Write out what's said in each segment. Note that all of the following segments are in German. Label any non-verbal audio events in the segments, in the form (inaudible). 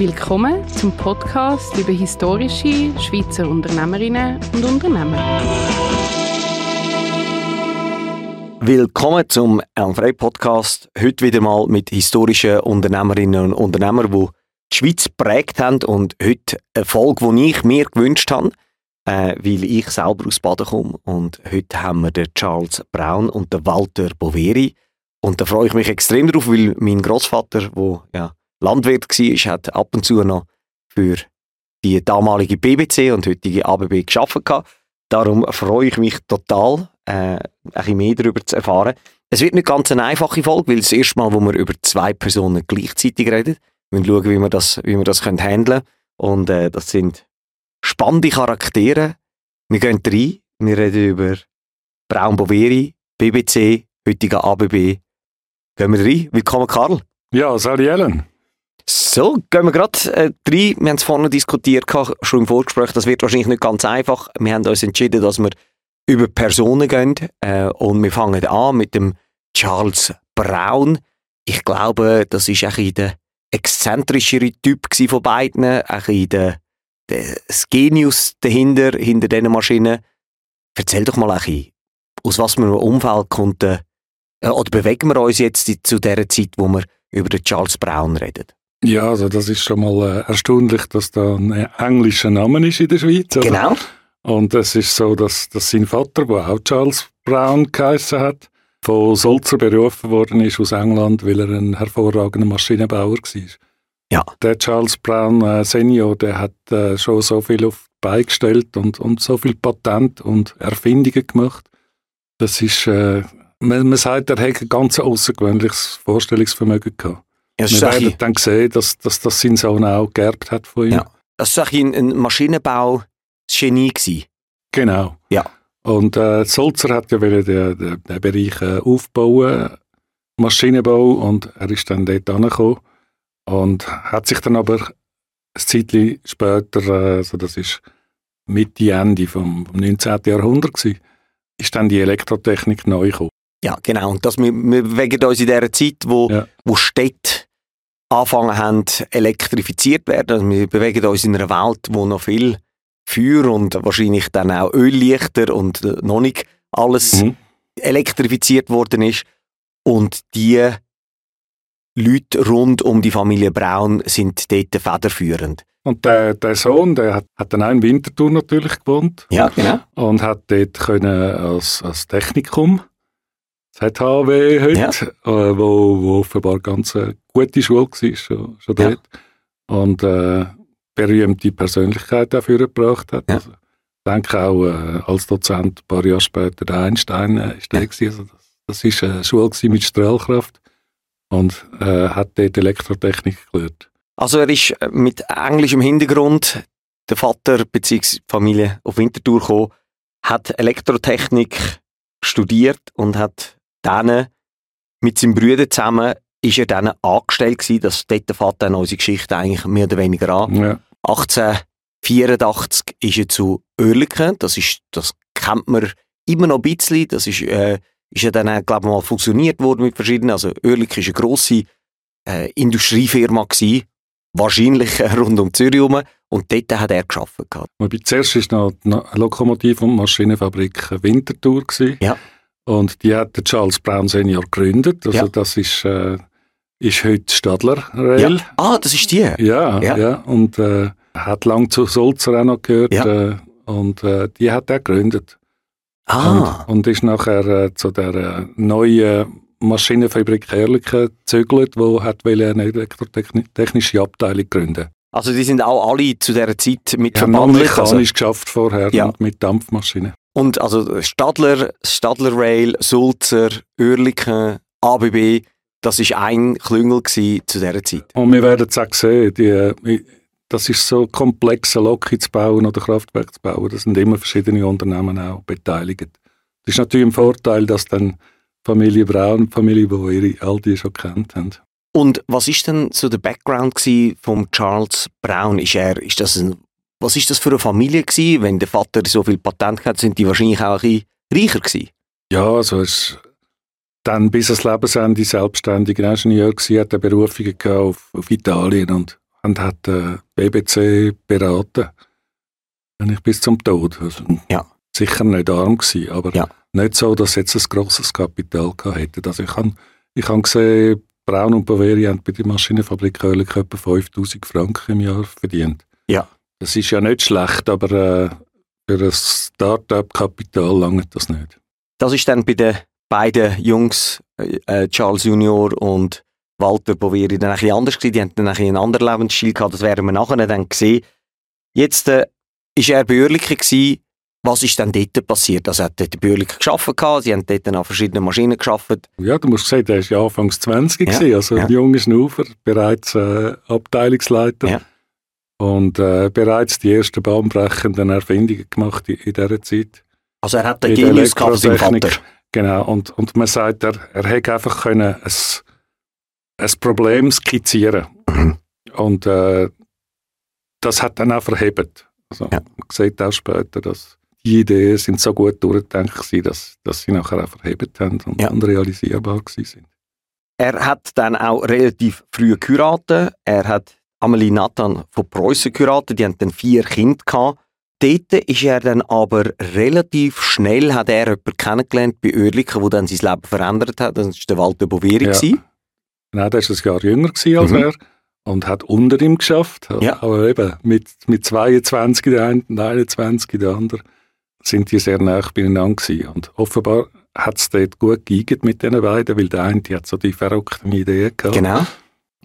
Willkommen zum Podcast über historische Schweizer Unternehmerinnen und Unternehmer. Willkommen zum Elmfrei Podcast. Heute wieder mal mit historischen Unternehmerinnen und Unternehmern, die die Schweiz geprägt haben und heute eine Folge, die ich mir gewünscht habe, äh, weil ich selber aus Baden komme. Und heute haben wir den Charles Braun und den Walter Boveri. Und da freue ich mich extrem drauf, weil mein Großvater, der ja, Landwirt war, hat ab und zu noch für die damalige BBC und heutige ABB geschaffen. Darum freue ich mich total, äh, ein bisschen mehr darüber zu erfahren. Es wird nicht ganz eine einfache Folge, weil das erste Mal, wo wir über zwei Personen gleichzeitig reden. Wir schauen, wie wir das, wie wir das können handeln Und äh, das sind spannende Charaktere. Wir gehen rein, wir reden über Braun Boveri, BBC, heutiger ABB, Gehen wir rein. Willkommen, Karl. Ja, Sally Ellen. So, gehen wir gerade äh, rein. Wir haben es vorhin diskutiert, schon im Vorgespräch. Das wird wahrscheinlich nicht ganz einfach. Wir haben uns entschieden, dass wir über Personen gehen. Äh, und wir fangen an mit dem Charles Brown. Ich glaube, das ist ein der exzentrischere Typ von beiden. Ein der, der Genius dahinter, hinter diesen Maschinen. Erzähl doch mal ein bisschen, aus was für einem Umfeld kommt äh, oder bewegen wir uns jetzt zu der Zeit, wo wir über den Charles Brown reden? Ja, also das ist schon mal äh, erstaunlich, dass da ein englischer Name ist in der Schweiz. Also. Genau. Und es ist so, dass, dass sein Vater, der auch Charles Brown geheißen hat, von Sulzer berufen worden ist aus England, weil er ein hervorragender Maschinenbauer war. Ja. Der Charles Brown äh, Senior, der hat äh, schon so viel auf die Beine gestellt und, und so viel Patent und Erfindungen gemacht. Das ist äh, man, man sagt, er hätte ein ganz außergewöhnliches Vorstellungsvermögen gehabt. Ja, wir werden dann sehen, dass, dass das sein Sohn auch geerbt hat von ihm. Ja. Das war ein, ein Maschinenbau-Genie. Genau. Ja. Und äh, Sulzer hat ja den, den, den Bereich äh, aufbauen, Maschinenbau, und er ist dann dort angekommen und hat sich dann aber ein Zeitchen später, äh, also das ist Mitte, Ende vom, vom 19. Jahrhundert gewesen, ist dann die Elektrotechnik neu gekommen. Ja, genau. Und das, wir, wir bewegen uns in dieser Zeit, wo, ja. wo Städte anfangen haben, elektrifiziert werden. Also wir bewegen uns in einer Welt, wo noch viel Feuer und wahrscheinlich dann auch Öllichter und äh, noch nicht alles mhm. elektrifiziert worden ist. Und die Leute rund um die Familie Braun sind dort federführend. Und der, der Sohn, der hat, hat dann auch in Winterthur natürlich gewohnt. Ja, genau. Und hat dort können als, als Technikum ZHW heute, ja. äh, wo, wo offenbar ganz eine gute Schule war, schon, schon ja. dort. Und äh, berühmte Persönlichkeit dafür gebracht hat. Ja. Also, ich denke auch äh, als Dozent ein paar Jahre später der Einstein äh, ist der ja. also das, das ist eine Schule mit Strahlkraft und äh, hat dort Elektrotechnik gelernt. Also er ist äh, mit englischem Hintergrund, der Vater bzw. Familie auf Winterthur gekommen, hat Elektrotechnik studiert und hat dann mit seinem Bruder zusammen ist er dann angestellt gewesen, das dort fängt dann unsere Geschichte eigentlich mehr oder weniger an. Ja. 1884 ist er zu Oerlikon, das ist, das kennt man immer noch ein bisschen, das ist, äh, ist ja dann, glaube ich, mal fusioniert worden mit verschiedenen, also Oerlikon ist eine grosse äh, Industriefirma gewesen, wahrscheinlich rund um Zürich herum, und dort hat er gearbeitet. Wobei zuerst war noch die Lokomotiv- und Maschinenfabrik Winterthur. Gewesen. Ja. Und die hat der Charles Brown Senior gegründet. Also ja. das ist, äh, ist heute Stadler Rail. Ja. Ah, das ist die? Ja, ja. ja. Und äh, hat lang zu Sulzer auch noch gehört. Ja. Äh, und äh, die hat er gegründet. Ah. Und, und ist nachher äh, zu der äh, neuen Maschinenfabrik Ehrlichen gezögert, wo hat eine elektrotechnische Abteilung gründen Also die sind auch alle zu dieser Zeit mit ja, verbandelt? mechanisch also. geschafft vorher ja. mit Dampfmaschinen. Und also Stadler, Stadler Rail, Sulzer, Oerlikon, ABB, das war ein Klüngel zu dieser Zeit. Und wir werden es auch sehen, die, das ist so komplex, eine Lok zu bauen oder Kraftwerk zu bauen. Da sind immer verschiedene Unternehmen auch beteiligt. Das ist natürlich ein Vorteil, dass dann Familie Braun, Familie Boeri, all die schon kennt haben. Und was ist denn so der Background von Charles Brown? Ist er, ist das ein was ist das für eine Familie gewesen? Wenn der Vater so viel Patent hat, sind die wahrscheinlich auch ein bisschen reicher gewesen. Ja, also es dann bis ans Lebensende selbstständiger Ingenieur gewesen, hat er Berufungen auf, auf Italien und und hat äh, BBC beraten. Eigentlich bis zum Tod. Also Ja. Sicher nicht arm gewesen, aber Ja. nicht so, dass sie jetzt ein grosses Kapital hätten. Also ich habe ich hab gesehen, Braun und Boveri haben bei der Maschinenfabrik Oerlikon etwa 5000 Franken im Jahr verdient. Ja. Das ist ja nicht schlecht, aber äh, für ein Start-up-Kapital langt das nicht. Das ist dann bei den beiden Jungs, äh, Charles Junior und Walter Boveri, dann ein bisschen anders gewesen. Die haben dann ein bisschen einen anderen Lebensstil gehabt. Das werden wir nachher dann sehen. Jetzt äh, ist er bei gewesen. Was ist dann dort passiert? Also er hat dort Oerlikon gearbeitet, sie haben dort an verschiedenen Maschinen gearbeitet. Ja, du musst sehen, der ist ja anfangs 20 Ja, gewesen, also ja. ein junger Schnufer, bereits äh, Abteilungsleiter. Ja. Und äh, bereits die ersten bahnbrechenden Erfindungen gemacht in, in dieser Zeit. Also er hat den Genius gehabt seinem. Vater. Genau, und, und man sagt, er, er hätte einfach können ein, ein Problem skizzieren Mhm. Und äh, das hat dann auch verhebt. Also, Ja. Man sieht auch später, dass die Ideen sind so gut durchgedacht gewesen, dass, dass sie nachher auch verhebt haben und, Ja. und realisierbar sind. Er hat dann auch relativ früh geheiratet. Er hat Amelie Nathan von Preußen geheiratet. Die haben dann vier Kinder gehabt. Dort ist er dann aber relativ schnell, hat er jemanden kennengelernt bei Oerlikon, der dann sein Leben verändert hat. Das war der Walter Boveri. Ja. Nein, der war ein Jahr jünger als Mhm. er und hat unter ihm geschafft. Ja. Aber eben mit, mit 22 der eine und 21 der andere sind die sehr nah beieinander gewesen. Und offenbar hat es dort gut geeignet mit den beiden, weil der eine die hat so die verrückten Ideen gehabt Genau.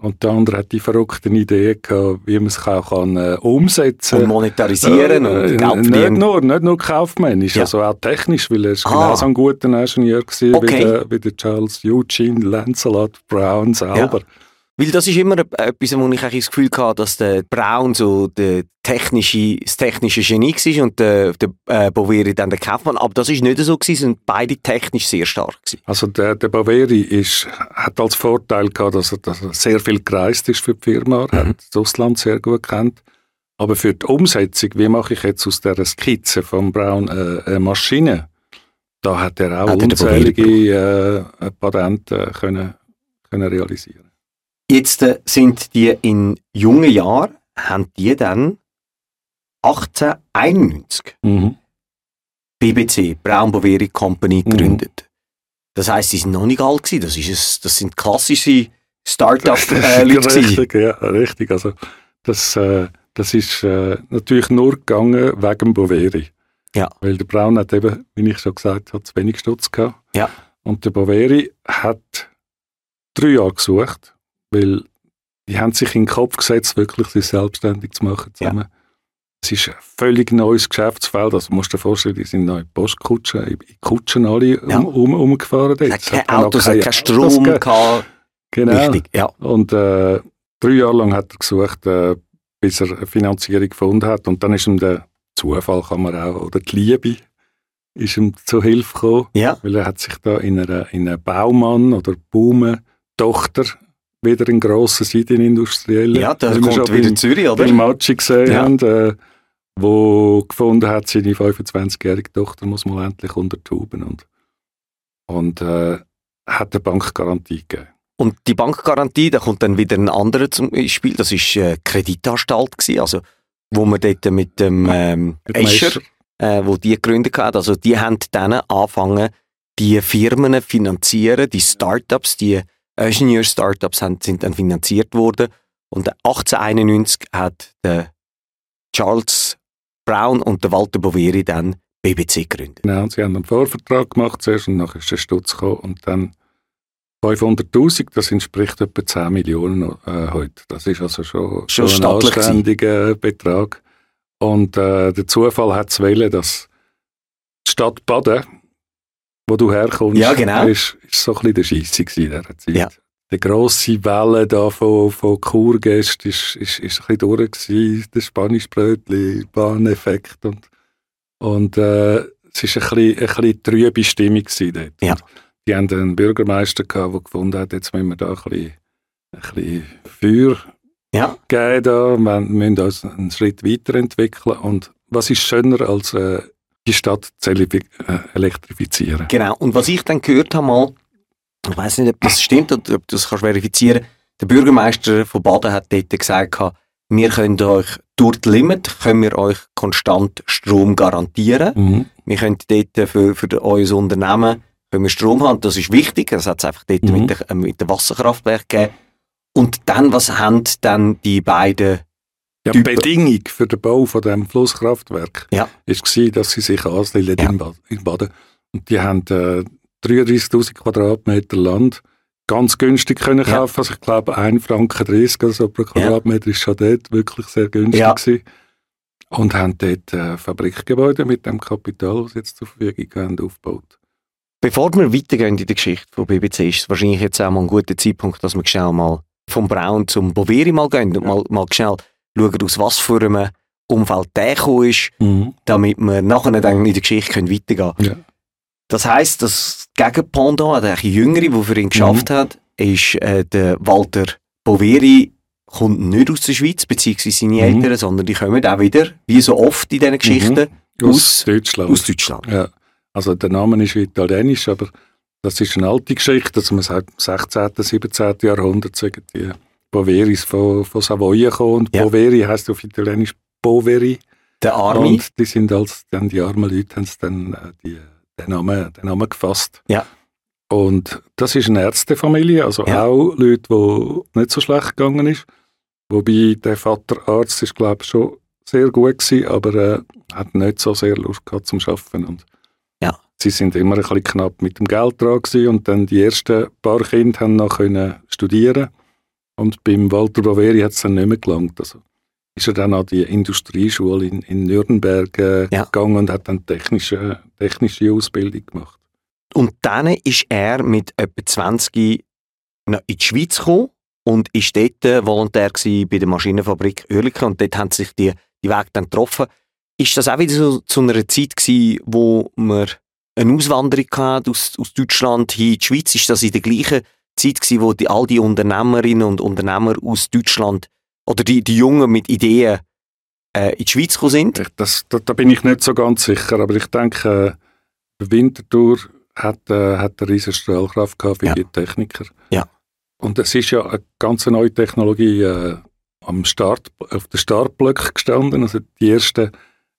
Und der andere hat die verrückten Ideen gehabt, wie man es auch kann, äh, umsetzen Und monetarisieren Äh, und äh, Geld nicht nur, nicht nur kaufmännisch, Ja. also auch technisch, weil er ist Ah. genauso ein guter Ingenieur gewesen Okay. wie, der, wie der Charles Eugene Lancelot Brown selber. Weil das ist immer etwas, wo ich eigentlich das Gefühl hatte, dass der Braun so der technische, das technische Genie war und der, der äh, Boveri dann der Kaufmann. Aber das ist nicht so gewesen, sind beide technisch sehr stark gewesen. Also der, der Baveri ist, hat als Vorteil gehabt, dass er, dass er sehr viel gereist ist für die Firma, er Mhm. hat das Ausland sehr gut kennt. Aber für die Umsetzung, wie mache ich jetzt aus dieser Skizze von Brown äh, eine Maschine, da hat er auch Hat unzählige äh, Patente können, können realisieren. Jetzt äh, sind die in jungen Jahren, haben die dann 1891 Mhm. BBC, Braun Boveri Company, Mhm. gegründet. Das heisst, sie sind noch nicht alt gewesen. Das, ist es, das sind klassische Start-up-Leute. richtig, ja, richtig. Also das, äh, das ist äh, natürlich nur gegangen wegen Boveri. Ja. Weil der Braun hat eben, wie ich schon gesagt habe, zu wenig Stutz gehabt. Ja. Und der Boveri hat drei Jahre gesucht, weil die haben sich in den Kopf gesetzt, wirklich sich selbstständig zu machen zusammen. Es ist ein völlig neues Geschäftsfeld. Also musst du dir vorstellen, die sind in Postkutschen, in Kutschen alle Ja. um, um, umgefahren. dort. Es hat Autos, keinen Autos Strom gehabt. Genau. Richtig, ja. Und äh, drei Jahre lang hat er gesucht, äh, bis er eine Finanzierung gefunden hat. Und dann ist ihm der Zufall, kann man auch, oder die Liebe, ist ihm zu Hilfe gekommen, Ja, weil er hat sich da in einer, in einer Baumann- oder Baume-Tochter wieder in grossen Seitenindustriellen, ja da wie wir kommt schon wieder beim- Zürich, oder? beim Matschi gesehen Ja. haben, äh, wo gefunden hat, seine 25-jährige Tochter muss mal endlich unter die Huben und, und äh, hat eine Bankgarantie gegeben. Und die Bankgarantie, da kommt dann wieder ein anderer zum Spiel. Das ist äh, Kreditanstalt gewesen, also wo man dort mit dem ähm, Escher, äh, wo die gegründet hat, also die haben dann angefangen, die Firmen zu finanzieren, die Startups, die Ingenieur-Startups sind dann finanziert worden. Und 1891 hat der Charles Brown und der Walter Boveri dann BBC gegründet. Genau, und sie haben einen Vorvertrag gemacht zuerst und nachher ist der Stutz gekommen und dann 500'000, das entspricht etwa 10 Millionen äh, heute. Das ist also schon, Schon ein stattlich gewesen. anständiger Betrag. Und äh, der Zufall hat es dass die Stadt Baden, wo du herkommst, Ja, genau. ist, ist so ein bisschen der Scheisse in dieser Zeit. Ja. Die grosse Welle da von, von Kurgästen ist, ist, ist ein bisschen durch gewesen, der Spanischbrötli, Bahneffekt und, und äh, es ist ein bisschen, ein bisschen trübe Stimmung gewesen dort. Ja. Die haben einen Bürgermeister gehabt, der gefunden hat, jetzt müssen wir da ein bisschen, ein bisschen Feuer Ja, geben da, wir müssen uns einen Schritt weiterentwickeln und was ist schöner als äh, die Stadt zu äh, elektrifizieren? genau. Und was ich dann gehört habe mal, ich weiß nicht, ob das stimmt oder ob du das kannst verifizieren, der Bürgermeister von Baden hat dort gesagt, wir können euch durch die Limit können wir euch konstant Strom garantieren. Mhm. Wir können dort für, für euer Unternehmen können wir Strom haben. Das ist wichtig. Das hat es einfach dort Mhm. mit, der, äh, mit dem Wasserkraftwerk gegeben. Und dann, was haben dann die beiden Ja, die Bedingung für den Bau von dem Flusskraftwerk Ja. ist gewesen, dass sie sich ansiedeln Ja. in, Bad, in Baden. Und die haben äh, 33.000 Quadratmeter Land ganz günstig können Ja. kaufen. Also ich glaube 1 Franken 30 oder so pro Quadratmeter ist schon dort wirklich sehr günstig Ja. gewesen. Und haben dort äh, Fabrikgebäude mit dem Kapital, das jetzt zur Verfügung haben, aufgebaut. Bevor wir weitergehen in der Geschichte von BBC, ist es wahrscheinlich jetzt auch mal ein guter Zeitpunkt, dass wir schnell mal vom Braun zum Boveri mal gehen und mal, mal schnell schauen, aus was für einem Umfeld der gekommen ist, damit wir nachher dann in der Geschichte können weitergehen können. Ja. Das heisst, das Gegenpendant, der Jüngere, der für ihn geschafft hat, ist äh, der Walter Boveri, kommt nicht aus der Schweiz, beziehungsweise seine Mhm. Eltern, sondern die kommen auch wieder, wie so oft in diesen Geschichten, Aus, Aus- Deutschland. aus Deutschland. Ja, also der Name ist italienisch, aber das ist eine alte Geschichte. Also man sagt, im 16., 17. Jahrhundert sagen die Boveris von, von Savoyen gekommen. Und Ja. Boveri heisst auf Italienisch Boveri. Der Army, Und die sind als dann die armen Leute haben dann äh, die, den, Namen, den Namen gefasst. Ja. Und das ist eine Ärztefamilie, also Ja. auch Leute, wo nicht so schlecht gegangen ist. Wobei der Vater Arzt ist, glaube ich, schon sehr gut gewesen, aber äh, hat nicht so sehr Lust gehabt zum Arbeiten. Und Ja. Sie sind immer ein bisschen knapp mit dem Geld dran gewesen und dann die ersten paar Kinder haben noch können studieren und beim Walter Boveri hat es dann nicht mehr gelangt. Also ist er dann an die Industrieschule in, in Nürnberg äh, Ja. gegangen und hat dann technische, technische Ausbildung gemacht. Und dann ist er mit etwa 20 noch in die Schweiz gekommen und ist dort äh, Volontär bei der Maschinenfabrik Oerlikon und dort haben sich die, die Wege dann getroffen. Ist das auch wieder so zu einer Zeit gewesen, wo man eine Auswanderung hatte aus, aus Deutschland hin in die Schweiz? Ist das in der gleichen Zeit gewesen, wo die, all die Unternehmerinnen und Unternehmer aus Deutschland oder die, die Jungen mit Ideen äh, in die Schweiz gekommen sind? Ich, das, da, da bin ich nicht so ganz sicher, aber ich denke, äh, Winterthur hat, äh, hat eine riesige Strahlkraft gehabt für Ja. die Techniker. Ja. Und es ist ja eine ganz neue Technologie äh, am Start, auf den Startblöcken gestanden. Also die ersten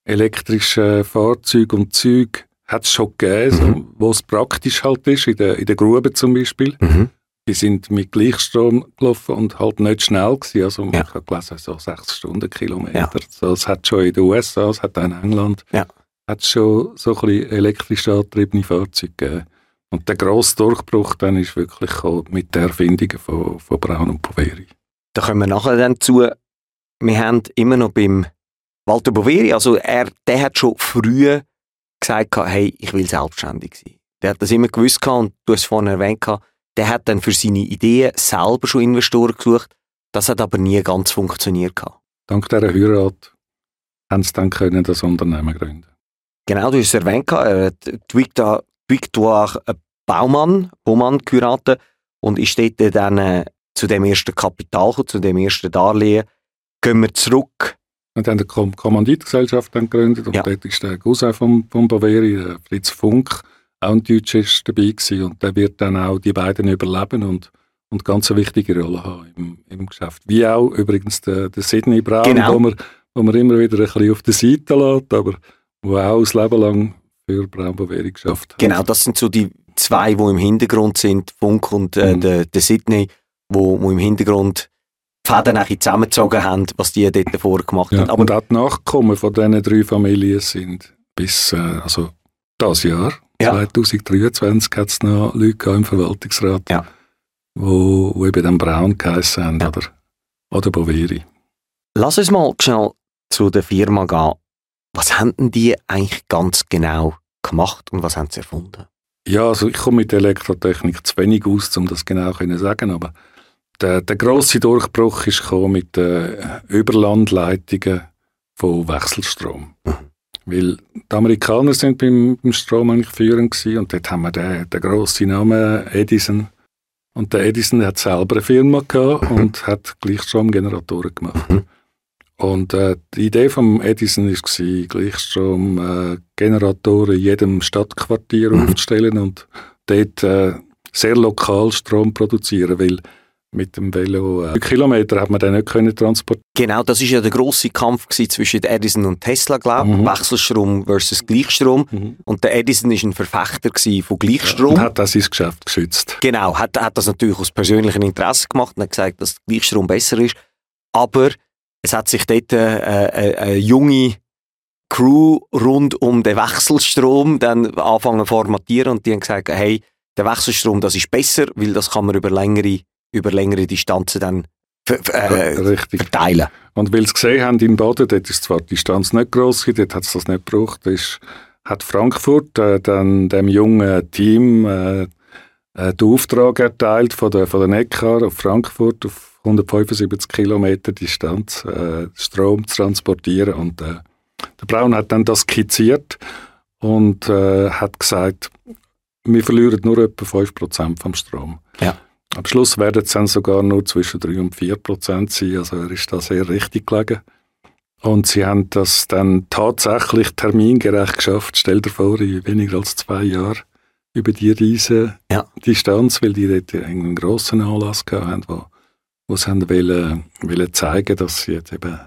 elektrischen Fahrzeuge und Züge hat es schon gegeben, so, wo es praktisch halt ist, in der, in der Grube zum Beispiel. Mhm. Die sind mit Gleichstrom gelaufen und halt nicht schnell gewesen. Also man Ja. hat gelesen, so sechs Stundenkilometer. Ja. So, es hat schon in den USA, es hat auch in England, Ja. hat schon so ein bisschen elektrisch angetriebene Fahrzeuge gegeben. Und der grosse Durchbruch dann ist wirklich mit der Erfindung von, von Braun und Poveri. Da kommen wir nachher dann zu. Wir haben immer noch beim Walter Boveri, also er, der hat schon früh gesagt, hey, ich will selbstständig sein. Der hat das immer gewusst und du hast es vorhin erwähnt, der hat dann für seine Ideen selber schon Investoren gesucht. Das hat aber nie ganz funktioniert. Dank dieser Heirat haben sie dann können das Unternehmen gründen. Genau, du hast es erwähnt, er hat Victoire Baumann, Baumann geheiratet und ist dort dann äh, zu dem ersten Kapital zu dem ersten Darlehen. Gehen wir zurück Und dann die Kom Kommanditgesellschaft dann gegründet und Ja. dort ist der Cousin von, von Boveri, der Fritz Funk, auch ein Deutscher ist dabei gewesen und der wird dann auch die beiden überleben und, und ganz eine wichtige Rolle haben im, im Geschäft. Wie auch übrigens der, der Sidney Brown, Genau. wo, man, wo man immer wieder ein bisschen auf der Seite lässt, aber wo auch das Leben lang für Braun Boveri geschafft hat. Genau, das sind so die zwei, die im Hintergrund sind, Funk und äh, Mhm. der, der Sydney, wo, wo im Hintergrund die Fäden bisschen zusammengezogen haben, was die dort davor gemacht Ja, haben. Aber und auch die Nachkommen von diesen drei Familien sind bis, äh, also das Jahr, Ja. 2023, hat es noch Leute im Verwaltungsrat, Ja. wo, wo eben dann Braun geheissen haben Ja. oder, oder Boveri. lass uns mal schnell zu der Firma gehen. Was haben denn die eigentlich ganz genau gemacht und was haben sie erfunden? Ja, also ich komme mit der Elektrotechnik zu wenig aus, um das genau zu sagen, aber der, der grosse Durchbruch ist gekommen mit den Überlandleitungen von Wechselstrom. Mhm. Weil die Amerikaner sind beim, beim Strom eigentlich führend gewesen und dort haben wir den, den grossen Namen Edison. Und der Edison hat selber eine Firma gehabt und hat Gleichstromgeneratoren gemacht. Mhm. Und äh, die Idee vom Edison war, Gleichstromgeneratoren äh, Generatoren in jedem Stadtquartier Mhm. aufzustellen und dort äh, sehr lokal Strom produzieren, weil mit dem Velo. Äh, Kilometer hat man dann nicht können transportieren. Genau, das ist ja der große Kampf zwischen Edison und Tesla, glaube ich. Mhm. Wechselstrom versus Gleichstrom. Mhm. Und der Edison ist ein Verfechter von Gleichstrom. Ja, und hat das sein Geschäft geschützt. Genau, hat, hat das natürlich aus persönlichem Interesse gemacht und hat gesagt, dass Gleichstrom besser ist. Aber es hat sich dort äh, äh, eine junge Crew rund um den Wechselstrom dann anfangen zu formatieren und die haben gesagt, hey, der Wechselstrom, das ist besser, weil das kann man über längere, über längere Distanzen dann äh, verteilen. Und weil sie gesehen haben in Baden, dort ist zwar die Distanz nicht gross, dort hat es das nicht gebraucht, ist, hat Frankfurt äh, dann dem jungen Team äh, äh, den Auftrag erteilt von der, von der Neckar auf Frankfurt auf 175 Kilometer Distanz äh, Strom zu transportieren und äh, der Braun hat dann das skizziert und äh, hat gesagt, wir verlieren nur etwa 5% vom Strom. Ja. Am Schluss werden es dann sogar nur zwischen 3 und 4 Prozent sein, also er ist da sehr richtig gelegen. Und sie haben das dann tatsächlich termingerecht geschafft, stell dir vor, in weniger als zwei Jahren über die riesige ja. Distanz, weil die dort einen grossen Anlass hatten, wo, wo sie haben wollen, wollen zeigen, dass sie jetzt eben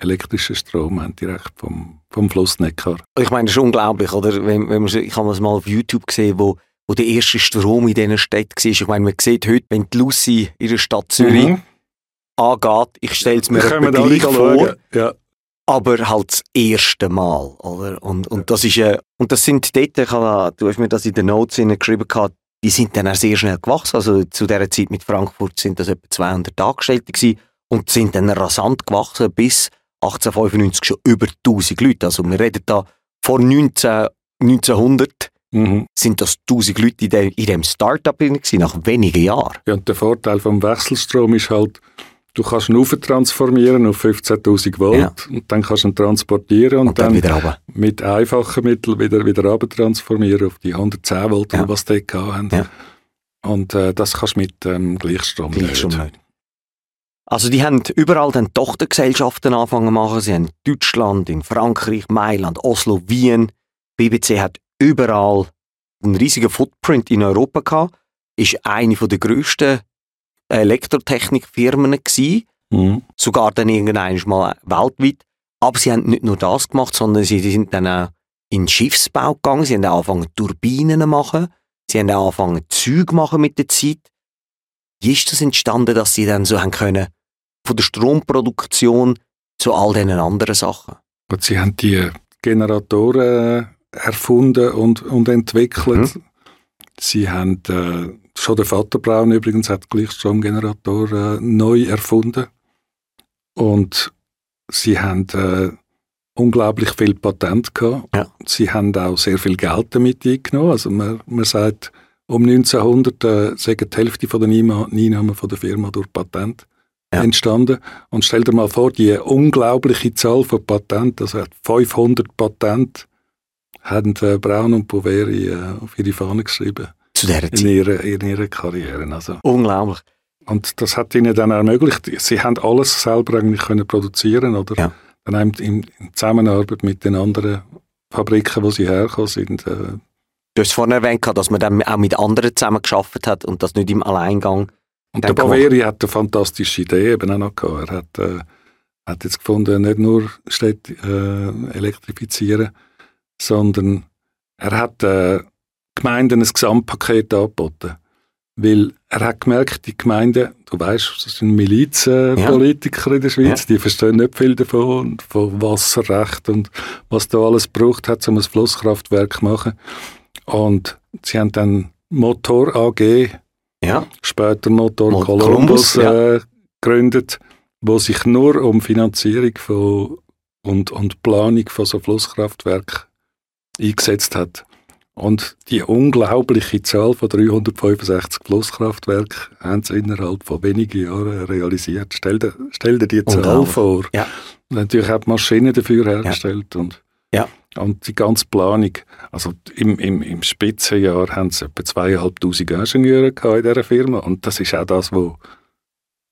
elektrischen Strom haben, direkt vom, vom Fluss Neckar. Ich meine, das ist unglaublich, oder? Wenn, wenn man, ich habe es mal auf YouTube gesehen, wo, wo der erste Strom in diesen Städten war. Ich meine, man sieht heute, wenn die Lucy in der Stadt Zürich mhm. angeht, ich stelle es mir gleich vor, ja. aber halt das erste Mal, oder? Und, und ja. das ist, äh, und das sind dort, ich habe, du hast mir das in den Notes geschrieben gehabt, die sind dann auch sehr schnell gewachsen. Also zu dieser Zeit mit Frankfurt sind das etwa 200 Angestellte gewesen und sind dann rasant gewachsen bis 1895 schon über 1000 Leute. Also wir reden da vor 19, 1900 mhm. sind das 1000 Leute in, dem, in dem Start-up nach wenigen Jahren. Ja, und der Vorteil vom Wechselstrom ist halt, du kannst ihn transformieren auf 15.000 Volt ja. und dann kannst du ihn transportieren und, und dann, dann mit einfachen Mitteln wieder, wieder transformieren auf die 110 Volt, ja. was die haben. Ja. Und äh, das kannst du mit ähm, Gleichstrom, Gleichstrom nicht. nicht. Also die haben überall dann Tochtergesellschaften angefangen zu machen. Sie haben in Deutschland, in Frankreich, Mailand, Oslo, Wien. BBC hat überall einen riesigen Footprint in Europa gehabt. Ist eine der grössten Elektrotechnikfirmen gewesen. Mhm. Sogar dann irgendwann mal weltweit. Aber sie haben nicht nur das gemacht, sondern sie sind dann auch in den Schiffsbau gegangen. Sie haben angefangen Turbinen zu machen. Sie haben angefangen Züge machen mit der Zeit. Wie ist das entstanden, dass sie dann so haben können von der Stromproduktion zu all diesen anderen Sachen. Und Sie haben die Generatoren erfunden und, und entwickelt. Mhm. Sie haben äh, schon der Vater Braun übrigens hat Gleichstromgeneratoren äh, neu erfunden und sie haben äh, unglaublich viel Patent gehabt. Ja. Sie haben auch sehr viel Geld damit eingenommen. Also man, man sagt, um 1900 äh, sagen die Hälfte von den Einnahmen von der Firma durch Patent ja. entstanden. Und stell dir mal vor, die unglaubliche Zahl von Patenten, also 500 Patente, haben äh, Braun und Poveri äh, auf ihre Fahne geschrieben. Zu dieser Zeit? In ihrer, in ihrer Karriere. Also. Unglaublich. Und das hat ihnen dann ermöglicht, sie haben alles selber eigentlich können produzieren, oder? Ja. Dann in, in Zusammenarbeit mit den anderen Fabriken, wo sie hergekommen sind. Äh, du hast vorhin erwähnt, dass man dann auch mit anderen zusammen geschafft hat und das nicht im Alleingang und der Baveri hat eine fantastische Idee eben auch noch gehabt. Er hat, äh, hat jetzt gefunden, nicht nur Städte äh, elektrifizieren, sondern er hat äh, Gemeinden ein Gesamtpaket angeboten. Weil er hat gemerkt, die Gemeinden, du weißt, das sind Milizpolitiker ja. in der Schweiz, ja. die verstehen nicht viel davon, von Wasserrecht und was da alles braucht hat, um ein Flusskraftwerk zu machen. Und sie haben dann Motor AG ja. später Motor Mo Columbus, Columbus äh, gegründet, wo sich nur um Finanzierung von und, und Planung von so Flusskraftwerken eingesetzt hat. Und die unglaubliche Zahl von 365 Flusskraftwerken haben sie innerhalb von wenigen Jahren realisiert. Stell dir, stell dir die Zahl vor. Ja. Natürlich auch Maschinen dafür hergestellt. Ja. Und ja. Und die ganze Planung, also im, im, im Spitzenjahr haben sie etwa zweieinhalbtausend Ingenieure in dieser Firma und das ist auch das, wo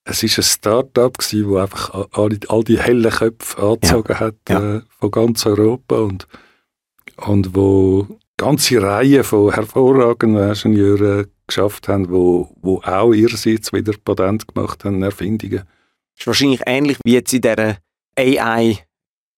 es ist ein Start-up gewesen, wo einfach all, all die hellen Köpfe angezogen hat. Äh, von ganz Europa und, und wo ganze Reihe von hervorragenden Ingenieuren geschafft haben, wo, wo auch ihrerseits wieder Patent gemacht haben, Erfindungen. Das ist wahrscheinlich ähnlich wie jetzt in dieser AI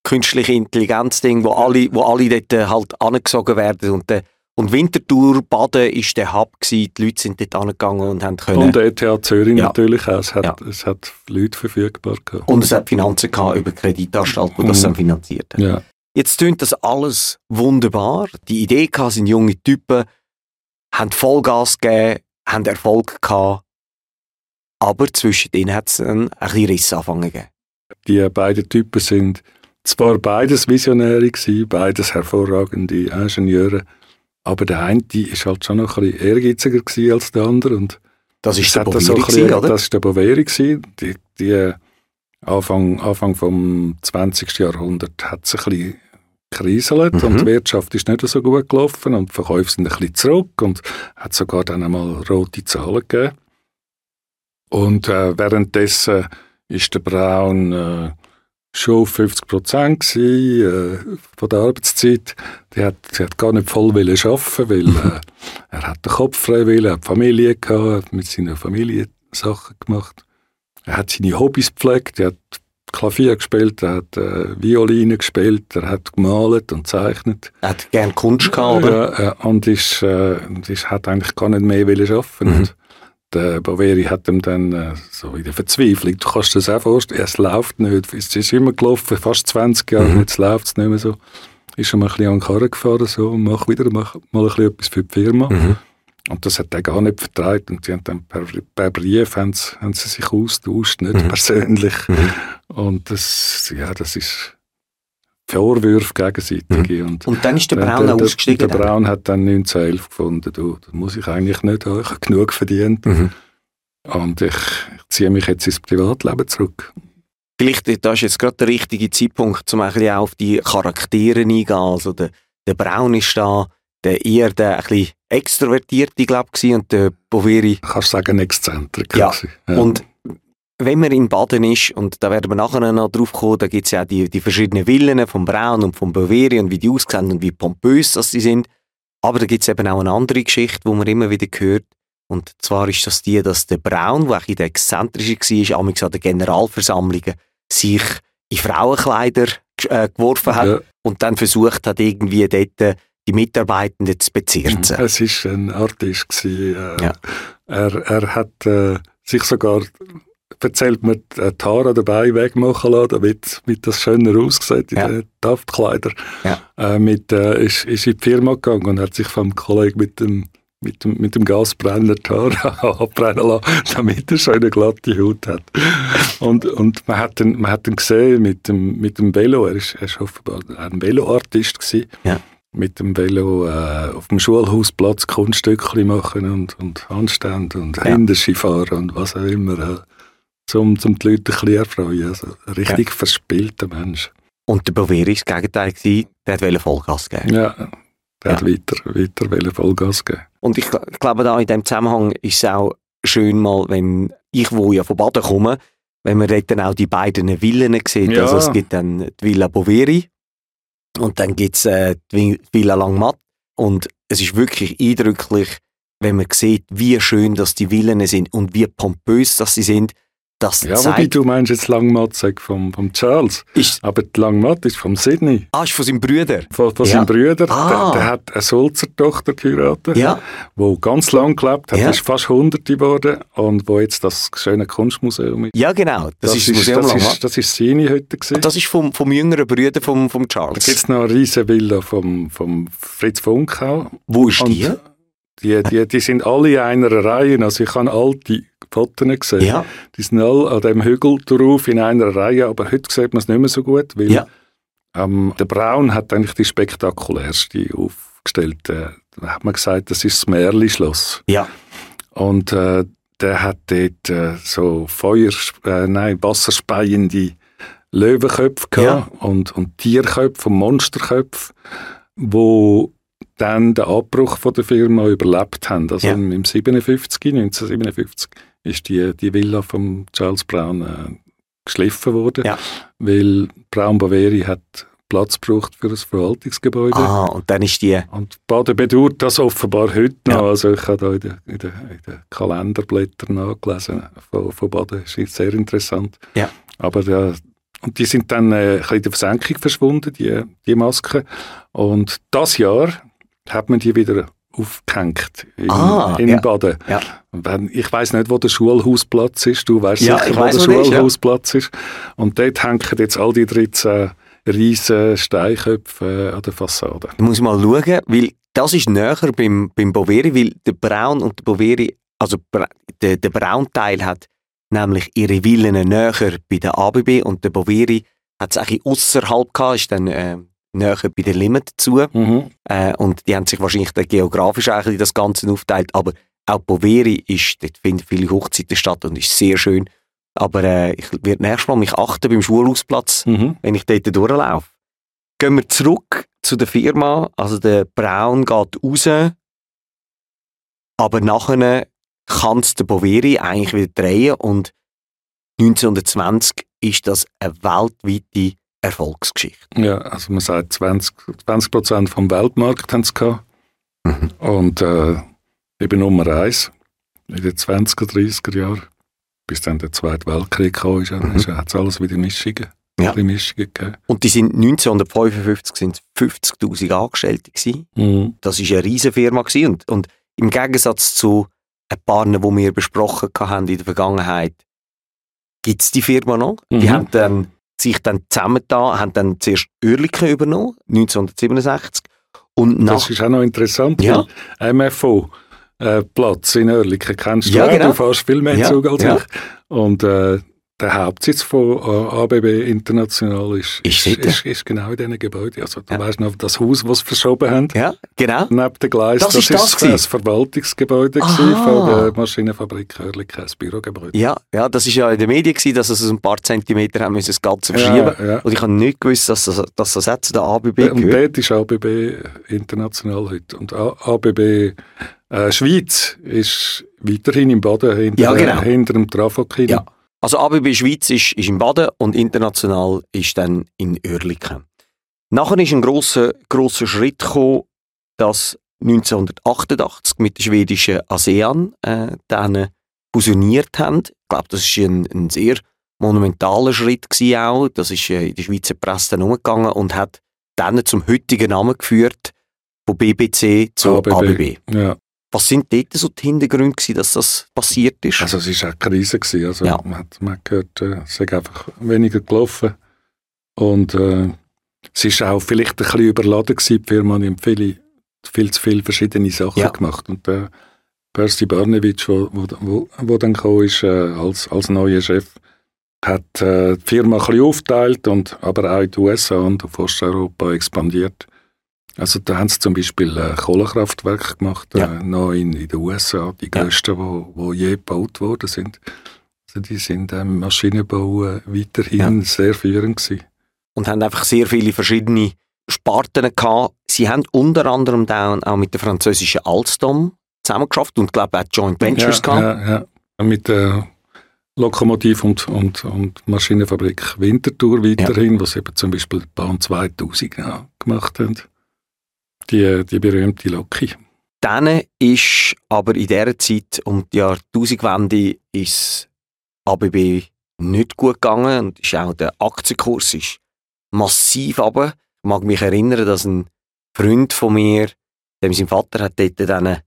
künstliche Intelligenz-Ding, wo alle, wo alle dort äh, halt angesogen werden und der und Winterthur baden ist der Hub gewesen. Die Leute sind dort angegangen und haben können. Und ETH Zürich ja. natürlich auch. Es hat, ja. es hat Leute verfügbar gehabt. Und es hat Finanzen gehabt über Kreditanstalt, die das dann finanziert haben. Ja. Jetzt tönt das alles wunderbar. Die Idee gehabt, sind junge Typen, haben Vollgas gegeben, haben Erfolg gehabt. Aber zwischen ihnen hat es ein, ein bisschen Riss angefangen gegeben. Die beiden Typen sind zwar beides Visionäre gewesen, beides hervorragende Ingenieure, aber der eine war halt schon noch ein bisschen ehrgeiziger als der andere. Und das ist der Boveri, so bisschen, oder? Das ist der Boveri. Die, die Anfang, Anfang vom 20. Jahrhundert hat es ein bisschen kriselt mhm. und die Wirtschaft ist nicht so gut gelaufen und die Verkäufe sind ein bisschen zurück und hat sogar dann einmal rote Zahlen gegeben. Und äh, währenddessen ist der Braun äh, schon 50 Prozent äh, von der Arbeitszeit. Die hat, die hat gar nicht voll wollen arbeiten, weil äh, (laughs) er hat den Kopf frei wollen, er hat Familie gehabt, hat mit seiner Familie Sachen gemacht. Er hat seine Hobbys gepflegt, er hat Klavier gespielt, er hat äh, Violine gespielt, er hat gemalt und zeichnet. Er hat gerne Kunst gehabt, oder? Ja, und ist, äh, ist, hat eigentlich gar nicht mehr wollen arbeiten. Mhm der Baveri hat ihm dann äh, so in der Verzweiflung, du kannst dir das auch vorstellen, es läuft nicht, es ist immer gelaufen, fast 20 Jahre, mhm. jetzt läuft es nicht mehr so. Ist schon mal ein bisschen an den Karren gefahren, so, mach wieder, mach mal ein bisschen etwas für die Firma. Mhm. Und das hat er gar nicht vertraut. Und sie haben dann per, per Brief haben sie, haben sie sich austauscht, nicht mhm. persönlich. Mhm. Und das, ja, das ist Vorwürfe gegenseitig. Mhm. Und, und dann ist der Braun der, auch ausgestiegen? Der, der Braun hat dann 1911 gefunden, du, das muss ich eigentlich nicht haben, ich habe genug verdient. Mhm. Und ich, ich, ziehe mich jetzt ins Privatleben zurück. Vielleicht das ist jetzt gerade der richtige Zeitpunkt, um ein bisschen auf die Charaktere eingehen. Also der, der Braun ist da der eher der ein bisschen extrovertierte, glaube ich, und der Boveri... Kannst sagen, Exzentriker. Ja. ja. Und wenn man in Baden ist, und da werden wir nachher noch drauf kommen, da gibt es ja die, die verschiedenen Villen vom Braun und vom Boveri und wie die aussehen und wie pompös das die sind. Aber da gibt es eben auch eine andere Geschichte, wo man immer wieder hört. Und zwar ist das die, dass der Braun, der der exzentrische war, amigs an den Generalversammlungen sich in Frauenkleider äh, geworfen hat ja. und dann versucht hat, irgendwie dort die Mitarbeitenden zu bezirzen. Es war ein Artist. Äh, ja. er, er hat äh, sich sogar erzählt mir, die Haare dabei wegmachen lassen, damit, damit das schöner aussieht in ja. den Taftkleidern. Ja. Äh, mit, äh, ist, ist in die Firma gegangen und hat sich vom Kollegen mit dem, mit dem, mit dem Gasbrenner die Haare (laughs) abbrennen lassen, damit er schöne glatte Haut hat. und, und man, hat ihn, man hat ihn gesehen mit dem, mit dem Velo, er ist, er ist offenbar ein Veloartist gewesen. Ja mit dem Velo äh, auf dem Schulhausplatz Kunststückchen machen und, und Handstände und ja. Hinderski fahren und was auch immer. Äh um, um die Leute ein bisschen erfreuen. Also ein richtig ja. verspielter Mensch. Und der Boveri war das Gegenteil, gewesen, der wollte Vollgas geben. Ja, der ja. hat weiter, weiter Vollgas geben. Und ich, ich glaube, da in diesem Zusammenhang ist es auch schön mal, wenn ich, wo ja von Baden komme, wenn man dort dann auch die beiden Villen sieht. Ja. Also es gibt dann die Villa Boveri und dann gibt es äh, die Villa Langmatt. Und es ist wirklich eindrücklich, wenn man sieht, wie schön dass die Villen sind und wie pompös dass sie sind. Das ja, zeigt, wobei du meinst jetzt Langmatt vom, vom Charles. Ist, aber die Langmatt ist vom Sydney. Ah, ist von seinem Bruder? Von, von ja. seinem Bruder. Ah. Der, der, hat eine Sulzer-Tochter geheiratet, ja. die ganz lang gelebt hat, ja. ist fast 100 geworden und wo jetzt das schöne Kunstmuseum ist. Ja, genau. Das, das ist das Museum das Langmatt. Ist, das ist seine heute. Gewesen. Das ist vom, vom jüngeren Bruder vom, vom Charles. Da gibt es noch eine riesige Villa vom, vom Fritz Funk auch. Wo ist und die? Die, die, die sind alle in einer Reihe. Also ich habe alte Fotos gesehen. Ja. Die sind alle an dem Hügel drauf in einer Reihe, aber heute sieht man es nicht mehr so gut, weil ja. ähm, der Braun hat eigentlich die spektakulärste aufgestellt. Da hat man gesagt, das ist das Märli-Schloss. Ja. Und äh, der hat dort äh, so Feuer, äh, nein, wasserspeiende Löwenköpfe gehabt ja. und, und Tierköpfe und Monsterköpfe, wo dann den Abbruch von der Firma überlebt haben. Also ja. im 57, 1957 ist die, die Villa von Charles Brown äh, geschliffen worden, ja. weil Brown Boveri hat Platz braucht für ein Verwaltungsgebäude. Ah, und dann ist die... Und Baden bedauert das offenbar heute noch. Ja. Also ich habe da in den, in den, in den Kalenderblättern nachgelesen von, von Baden. Das ist sehr interessant. Ja. Aber ja, und die sind dann äh, in der Versenkung verschwunden, die, die Masken. Und das Jahr hat man die wieder aufgehängt in, Ah, in ja. Baden. Ja. Wenn, ich weiß nicht, wo der Schulhausplatz ist. Du weißt Ja, sicher, ich wo der der ist, ja. Schulhausplatz ist. Und dort hängen jetzt all die 13 riesen Steinköpfe äh, an der Fassade. Da muss ich mal schauen, weil das ist näher beim, beim Boveri, weil der Braun und der Boveri, also der, der Braun-Teil hat nämlich ihre Villen näher bei der ABB und der Boveri hat es eigentlich außerhalb gehabt, ist dann äh, näher bei der Limit dazu. Mhm. Äh, und die haben sich wahrscheinlich dann geografisch eigentlich das Ganze aufteilt. Aber auch Boveri ist, dort finden viele Hochzeiten statt und ist sehr schön. Aber äh, ich werde nächstes Mal mich achten beim Schulhausplatz, Mhm. wenn ich dort durchlaufe. Gehen wir zurück zu der Firma. Also der Braun geht raus. Aber nachher kann es der Boveri eigentlich wieder drehen und 1920 ist das eine weltweite Erfolgsgeschichte. Ja, also man sagt 20, 20 Prozent vom Weltmarkt haben sie gehabt. Mhm. Und äh, eben Nummer eins in den 20er, 30er Jahren, bis dann der Zweite Weltkrieg kam, ist, Mhm. hat es alles wieder Mischungen, Ja. Mischungen gegeben. Und die sind 1955 sind 50.000 Angestellte gewesen. Mhm. Das ist eine riesige Firma gewesen. und, und im Gegensatz zu ein paar, die wir besprochen haben in der Vergangenheit, gibt es die Firma noch. Die Mhm. haben dann sich dann zusammengetan, haben dann zuerst Oerlikon übernommen, 1967 und nach Das ist auch noch interessant, Ja. MFO äh, Platz in Oerlikon kennst du Ja, auch, genau. du fährst viel mehr Ja, Zug als ja. ich. Und äh, der Hauptsitz von äh, ABB International ist, Ist ist, ist, genau in diesen Gebäuden. Also du Ja. weißt noch, das Haus, das sie verschoben haben, ja, genau. neben den Gleisen, Das das ist das Verwaltungsgebäude Aha. gewesen von der Maschinenfabrik Oerlikon, das Bürogebäude. Ja, ja, das ist ja in den Medien gewesen, dass es ein paar Zentimeter haben müssen, das Ganze verschieben. Ja, ja. Und ich habe nicht gewusst, dass das, dass das jetzt zu der ABB Und gehört. dort ist ABB international heute. Und ABB äh, Schweiz ist weiterhin im Baden hinter, Ja, genau. hinter dem Trafo-Kino. Ja. Also ABB Schweiz ist, ist im Baden und international ist dann in Oerlikon. Nachher ist ein grosser, grosser Schritt gekommen, dass 1988 mit der schwedischen ASEAN äh, dann fusioniert haben. Ich glaube, das ist ein, ein sehr monumentaler Schritt gewesen auch. Das ist äh, in der Schweizer Presse dann umgegangen und hat dann zum heutigen Namen geführt, von BBC zu ABB. ABB. Ja. Was sind dort so die Hintergründe gewesen, dass das passiert ist? Also es war auch eine Krise. Gewesen. Also Ja. man, hat, man hat gehört, äh, es ist einfach weniger gelaufen. Und äh, es war auch vielleicht ein bisschen überladen gewesen, die Firma. Haben viele, viel zu viele verschiedene Sachen Ja. gemacht. Und der Percy Barnevich, wo, wo, wo, wo dann kam, ist, äh, als, als neuer Chef, hat äh, die Firma ein bisschen aufgeteilt und aber auch in die USA und auf Osteuropa expandiert. Also da haben sie zum Beispiel Kohlekraftwerke gemacht, Ja. äh, noch in, in den USA, die Ja. grössten, wo, wo je gebaut worden sind. Also die sind im Maschinenbau äh, weiterhin sehr führend gewesen. und haben einfach sehr viele verschiedene Sparten gehabt. Sie haben unter anderem dann auch mit der französischen Alstom zusammengeschafft und glaube auch Joint Ventures ja, gehabt. ja, ja. Mit der Lokomotiv- und, und, und Maschinenfabrik Winterthur weiterhin, was eben zum Beispiel die Bahn 2000 ja, gemacht haben. Die, die berühmte Loki. Dann ist aber in dieser Zeit um die Jahrtausendwende ist ABB nicht gut gegangen und ist auch der Aktienkurs ist massiv runter. Ich mag mich erinnern, dass ein Freund von mir, dem sein Vater hat dort dann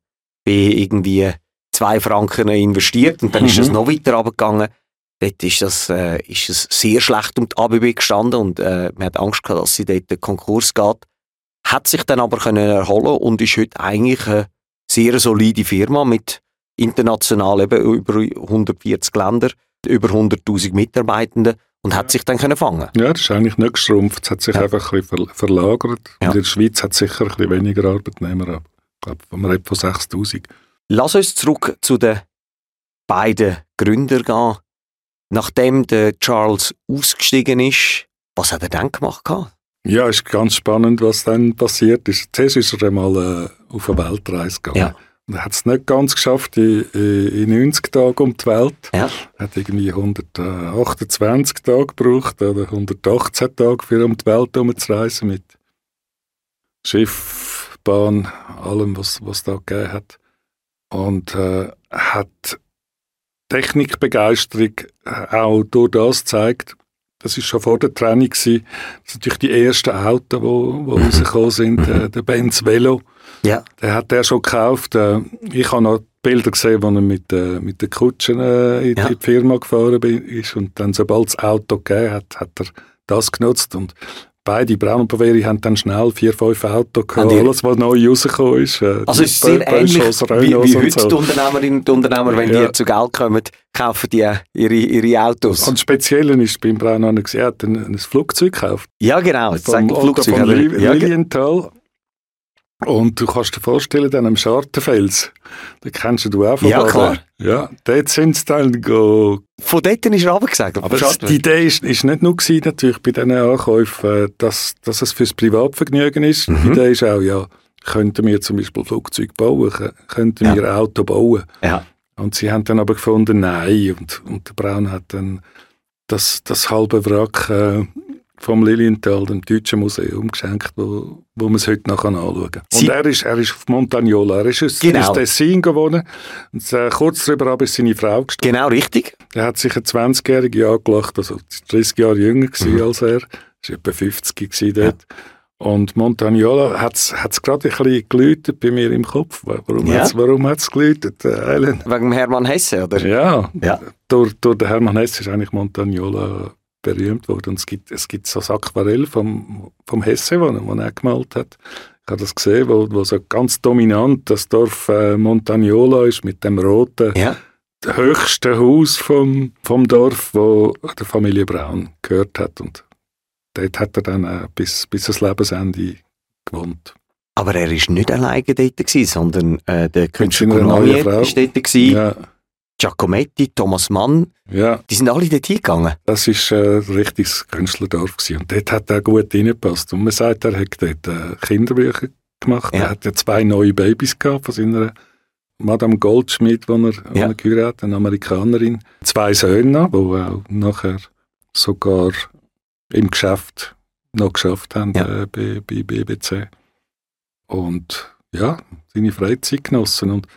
irgendwie zwei Franken investiert und dann ist Mhm. das noch weiter runtergegangen. Dort ist, das, äh, ist es sehr schlecht um die ABB gestanden und äh, man hat Angst gehabt, dass sie dort den Konkurs geht. Hat sich dann aber können erholen und ist heute eigentlich eine sehr solide Firma mit international eben über 140 Länder, über 100.000 Mitarbeitenden und hat sich dann können fangen. Ja, das ist eigentlich nicht geschrumpft. Es hat sich Ja. einfach ein bisschen ver verlagert. Ja. Und in der Schweiz hat es sicher ein bisschen weniger Arbeitnehmer. aber Ich glaube, man redet von 6000. Lass uns zurück zu den beiden Gründern gehen. Nachdem der Charles ausgestiegen ist, was hat er dann gemacht? Ja, ist ganz spannend, was dann passiert ist. Zuerst ist er einmal äh, auf eine Weltreise gegangen. Ja. Er hat es nicht ganz geschafft in, in 90 Tagen um die Welt. Ja. Er hat irgendwie 128 Tage gebraucht oder 118 Tage für um die Welt herumzureisen mit Schiff, Bahn, allem, was es da gegeben hat. Und äh, hat Technikbegeisterung auch durch das gezeigt, das ist schon vor der Trennung gewesen. Das sind natürlich die ersten Autos, wo, wo rausgekommen sind. Äh, der Benz Velo. Ja. Den hat er schon gekauft. Äh, ich habe noch Bilder gesehen, wo er mit, äh, mit den Kutschen äh, in, ja. die Firma gefahren ist. Und dann, sobald das Auto gegeben hat, hat er das genutzt. Und beide Braun und Baveri haben dann schnell vier, fünf Autos gehabt, alles, was neu rausgekommen ist. Äh, also es ist sehr ähnlich wie, wie heute so. die Unternehmerinnen und Unternehmer, wenn ja. die zu Geld kommen, kaufen die ihre, ihre Autos. Und speziell ist beim Braun auch gesehen, er hat ein, ein Flugzeug gekauft. Ja genau, das vom, Flugzeug. Von Lilienthal. Und du kannst dir vorstellen, dann am Schartenfels, den kennst du auch von Ja, klar. Ja, dort sind sie dann go. Von dort ist er runtergesagt. Aber die Idee ist, ist nicht nur gewesen, natürlich bei diesen Ankäufen, dass, dass es fürs Privatvergnügen ist. Mhm. Die Idee ist auch, ja, könnten wir zum Beispiel Flugzeug bauen, könnten ja. wir Auto bauen. Ja. Und sie haben dann aber gefunden, nein. Und, und der Braun hat dann das, das halbe Wrack äh, vom Lilienthal, dem Deutschen Museum, geschenkt, wo, wo man es heute noch anschauen kann. Und er ist, er ist auf Montagnola, er ist, genau. er ist Tessin gewohnen. Und äh, kurz darüber ist seine Frau gestorben. Genau, richtig. Er hat sich ein 20-Jährige angelacht, also 30 Jahre jünger mhm. als er. Er war etwa 50 dort. Ja. Und Montagnola hat es gerade ein bisschen geläutet bei mir im Kopf. Warum ja. hat es geläutet, äh, Wegen Hermann Hesse, oder? Ja, ja. Durch, durch den Hermann Hesse ist eigentlich Montagnola berühmt worden. Und es gibt, es gibt so ein Aquarell vom, vom Hesse, das er, er gemalt hat. Ich habe das gesehen, wo, wo so ganz dominant das Dorf äh, Montagnola ist mit dem roten, ja. höchsten Haus vom, vom Dorf, wo der Familie Braun gehört hat. Und dort hat er dann äh, bis, bis das Lebensende gewohnt. Aber er war nicht alleine dort, gewesen, sondern äh, der Künstler Cornelier war dort. Gewesen. Ja. Giacometti, Thomas Mann, ja. die sind alle dort hingegangen. Das war äh, ein richtiges Künstlerdorf. Gewesen. Und dort hat er gut reingepasst. Und man sagt, er hat dort äh, Kinderbücher gemacht. Ja. Er hat ja zwei neue Babys gehabt von seiner Madame Goldschmidt, die er, ja. er geheiratet eine Amerikanerin. Zwei Söhne, die auch nachher sogar im Geschäft noch geschafft haben ja. äh, bei, bei BBC. Und ja, seine Freizeit genossen. Und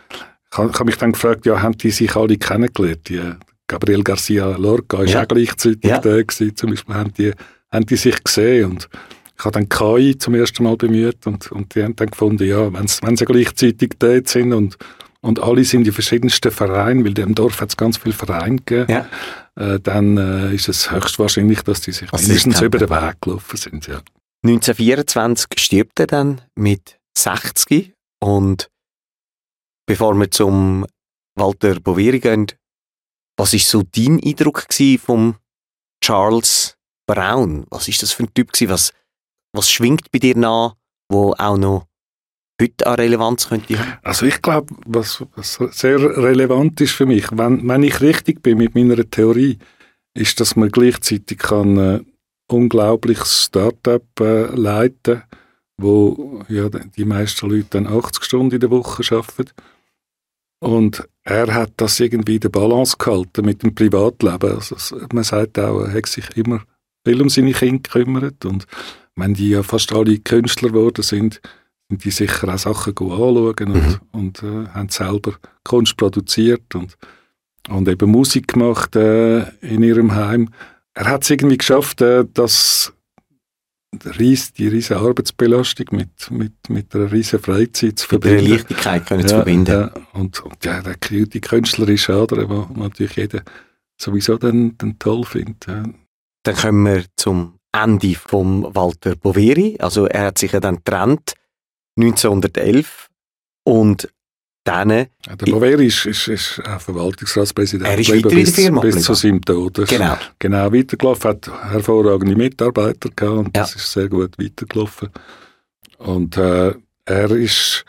ich habe mich dann gefragt, ja, haben die sich alle kennengelernt? Die, Gabriel Garcia Lorca war ja. auch gleichzeitig ja. da gewesen, zum Beispiel haben die, haben die sich gesehen und ich habe dann KI zum ersten Mal bemüht und, und die haben dann gefunden, ja, wenn sie gleichzeitig dort sind und, und alle sind die verschiedensten Vereine, weil in dem Dorf hat es ganz viele Vereine gegeben, ja. äh, dann äh, ist es höchstwahrscheinlich, dass die sich also mindestens über den Weg gelaufen sind. Ja. 1924 stirbt er dann mit 60 und bevor wir zum Walter Boveri gehen, was ist so dein Eindruck vom Charles Brown? Was ist das für ein Typ? Was, was schwingt bei dir nach, wo auch noch heute an Relevanz könnte haben? Also ich glaube, was, was, sehr relevant ist für mich, wenn, wenn ich richtig bin mit meiner Theorie, ist, dass man gleichzeitig kann äh, unglaubliches Startup äh, leiten, wo ja, die meisten Leute dann 80 Stunden in der Woche arbeiten und er hat das irgendwie in der Balance gehalten mit dem Privatleben. Also, man sagt auch, er hat sich immer viel um seine Kinder gekümmert. Und wenn die ja fast alle Künstler geworden sind, sind die sicher auch Sachen anschauen und, mhm. und äh, haben selber Kunst produziert und, und eben Musik gemacht äh, in ihrem Heim. Er hat es irgendwie geschafft, äh, dass die riesige Arbeitsbelastung mit, mit, mit einer riesigen Freizeit zu verbinden. Mit Leichtigkeit können ja, zu verbinden. Ja, und, und ja, der, die künstlerische Ader, die natürlich jeder sowieso dann, dann toll findet. Ja. Dann kommen wir zum Ende von Walter Boveri. Also er hat sich ja dann getrennt 1911 und dann... Ja, der Boveri ist, ist, ist Verwaltungsratspräsident. Er ist weiter in der Firma Bis zu seinem Tod. Genau. Genau weitergelaufen, hat hervorragende Mitarbeiter gehabt und ja. das ist sehr gut weitergelaufen. Und äh, er ist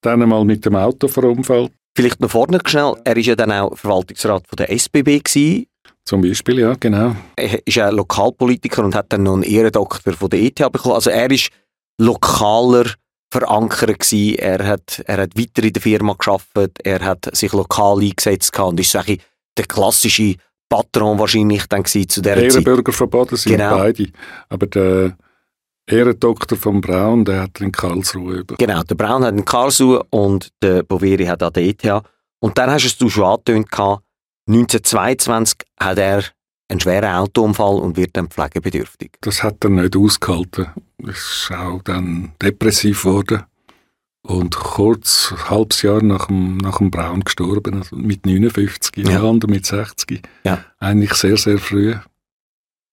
dann einmal mit dem Auto verunfallt. Vielleicht noch vorne schnell, er ist ja dann auch Verwaltungsrat von der SBB gewesen. Zum Beispiel, ja, genau. Er ist ja Lokalpolitiker und hat dann noch einen Ehrendoktor von der ETH bekommen. Also er ist lokaler verankert gewesen. Er hat, er hat weiter in der Firma geschafft. Er hat sich lokal eingesetzt gehabt und ist so der klassische Patron wahrscheinlich dann zu dieser Ehrenbürger Zeit. Ehrenbürger von Baden sind genau. beide. Aber der Ehrendoktor von Braun, der hat in Karlsruhe über. Genau, der Braun hat in Karlsruhe und der Boveri hat an der ETH. Und dann hast du es schon angetönt, 1922 hat er einen schweren Autounfall und wird dann pflegebedürftig. Das hat er nicht ausgehalten. Ist auch dann depressiv geworden. Und kurz, ein halbes Jahr nach dem, nach dem Braun gestorben, also mit 59, ja. der andere mit 60. Ja. Eigentlich sehr, sehr früh.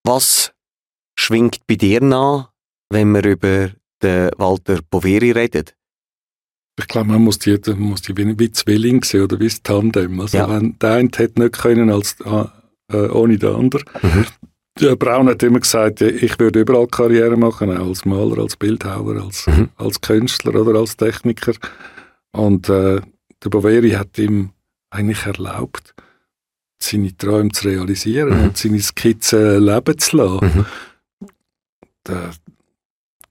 Was schwingt bei dir nach, wenn wir über den Walter Poveri redet? Ich glaube, man muss die, muss die wie, wie Zwilling sehen oder wie das Tandem. Also ja. wenn der eine hätte nicht können als, äh, ohne den anderen. Mhm. Der Braun hat immer gesagt, ich würde überall Karriere machen, auch als Maler, als Bildhauer, als, mhm. als Künstler oder als Techniker. Und äh, der Boveri hat ihm eigentlich erlaubt, seine Träume zu realisieren mhm. und seine Skizzen leben zu lassen. Mhm. Der,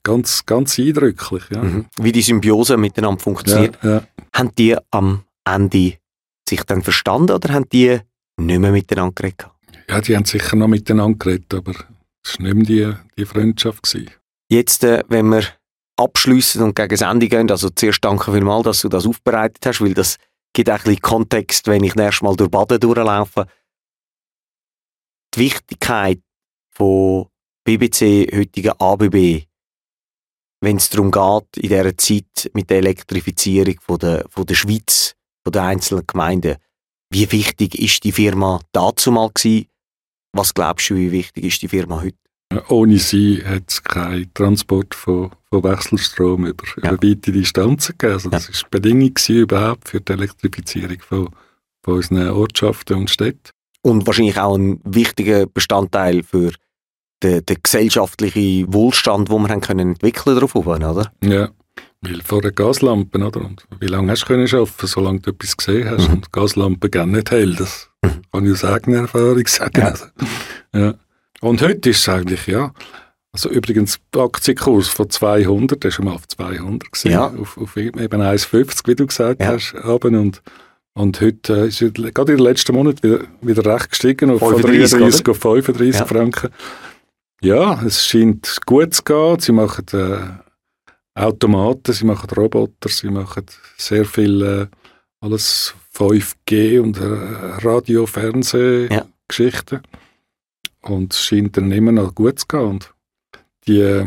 ganz, ganz eindrücklich. Ja. Mhm. Wie die Symbiose miteinander funktioniert. Ja, ja. Haben die am Ende sich dann verstanden oder haben die nicht mehr miteinander geredet? Ja, die haben sicher noch miteinander geredet, aber es war nicht mehr die, die Freundschaft. Gewesen. Jetzt, äh, wenn wir abschließen und gegen das Ende gehen, also zuerst danke vielmals, dass du das aufbereitet hast, weil das gibt ein bisschen Kontext, wenn ich nächstes Mal durch Baden durchlaufe. Die Wichtigkeit von BBC, heutigen ABB, wenn es darum geht, in dieser Zeit mit der Elektrifizierung von der, von der Schweiz, von den einzelnen Gemeinden, wie wichtig ist die Firma dazu mal gewesen? Was glaubst du, wie wichtig ist die Firma heute? Ohne sie hat es keinen Transport von, von Wechselstrom über, ja. über weite Distanzen gegeben. Also das war ja. Bedingung überhaupt für die Elektrifizierung von, von unseren Ortschaften und Städten. Und wahrscheinlich auch ein wichtiger Bestandteil für den, den gesellschaftlichen Wohlstand, den wir haben können entwickeln darauf oder? Ja, weil vor den Gaslampen, oder? Und wie lange hast du können arbeiten, solange du etwas gesehen hast? Mhm. Und Gaslampen gehen nicht hell, das mhm. kann ich aus eigener Erfahrung sagen. Ja. Also, ja. Und heute ist es eigentlich, ja, also übrigens, der Aktienkurs von 200, der ist schon mal auf 200 gesehen, ja. auf, auf eben 1,50, wie du gesagt ja. hast, haben und und heute äh, ist gerade in den letzten Monaten wieder, wieder recht gestiegen auf 35, 33 auf 35 ja. Franken. Ja, es scheint gut zu gehen. Sie machen äh, Automaten, sie machen Roboter, sie machen sehr viel äh, alles 5G und äh, Radio, Fernsehgeschichten. Ja. Und es scheint dann immer noch gut zu gehen. Und die, äh,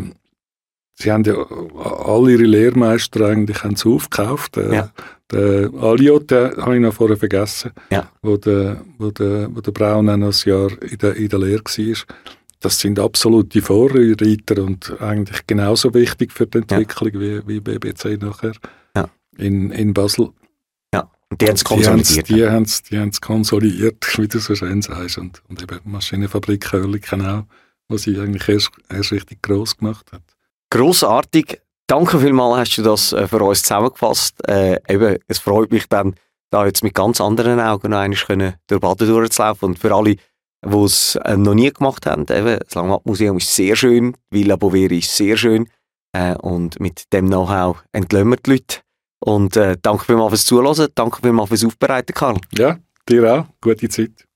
sie haben ja alle ihre Lehrmeister eigentlich haben sie aufgekauft. Äh, ja. Der Aliot, den habe ich noch vorher vergessen, ja. wo, der, wo, der, wo der Braun auch noch ein Jahr in der, in der Lehre war das sind absolute Vorreiter und eigentlich genauso wichtig für die Entwicklung ja. wie, wie BBC nachher ja. in, in Basel. Ja, und die haben es konsolidiert. Die haben es die haben's konsolidiert, (laughs) wie du so schön sagst. Und, und eben Maschinenfabrik Hörliken auch, was sie eigentlich erst, erst richtig gross gemacht hat. Grossartig. Danke vielmals, hast du das äh, für uns zusammengefasst. Äh, eben, es freut mich dann, da jetzt mit ganz anderen Augen noch einmal durch Baden durchzulaufen. Und für alle, die es äh, noch nie gemacht haben. Eben, das Langmatt-Museum ist sehr schön, Villa Boveri ist sehr schön äh, und mit dem Know-how entlösen wir die Leute. Und äh, danke vielmals fürs Zuhören, danke vielmals fürs Aufbereiten, Karl. Ja, dir auch. Gute Zeit.